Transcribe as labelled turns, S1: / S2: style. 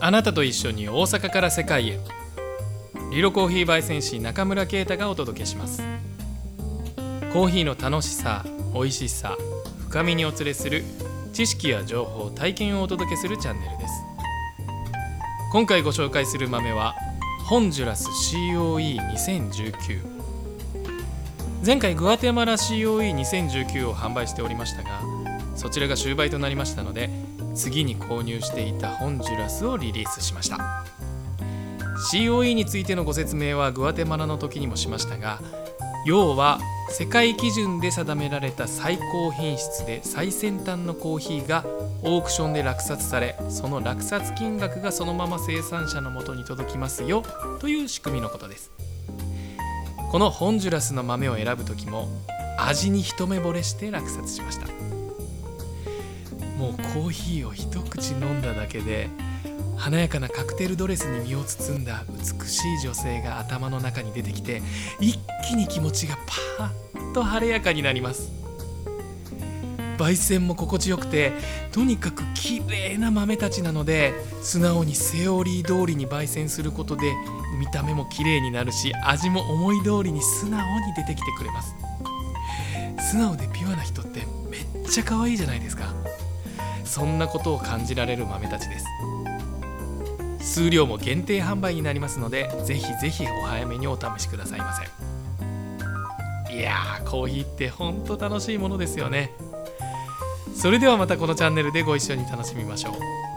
S1: あなたと一緒に大阪から世界へ。リロコーヒー焙煎士中村啓太がお届けします。コーヒーの楽しさ美味しさ深みにお連れする知識や情報体験をお届けするチャンネルです。今回ご紹介する豆はホンジュラス COE2019 前回グアテマラ COE2019 を販売しておりましたがそちらが終売となりましたので次に購入していたホンジュラスをリリースしました。COE についてのご説明はグアテマラの時にもしましたが要は世界基準で定められた最高品質で最先端のコーヒーがオークションで落札されその落札金額がそのまま生産者のもとに届きますよという仕組みのことです。このホンジュラスの豆を選ぶ時も味に一目惚れして落札しました。もうコーヒーを一口飲んだだけで華やかなカクテルドレスに身を包んだ美しい女性が頭の中に出てきて一気に気持ちがパーッと晴れやかになります。焙煎も心地よくてとにかく綺麗な豆たちなので素直にセオリー通りに焙煎することで見た目も綺麗になるし味も思い通りに素直に出てきてくれます。素直でピュアな人ってめっちゃ可愛いじゃないですか。そんなことを感じられる豆たちです。数量も限定販売になりますのでぜひぜひお早めにお試しくださいませ。いやーコーヒーってほんと楽しいものですよね。それではまたこのチャンネルでご一緒に楽しみましょう。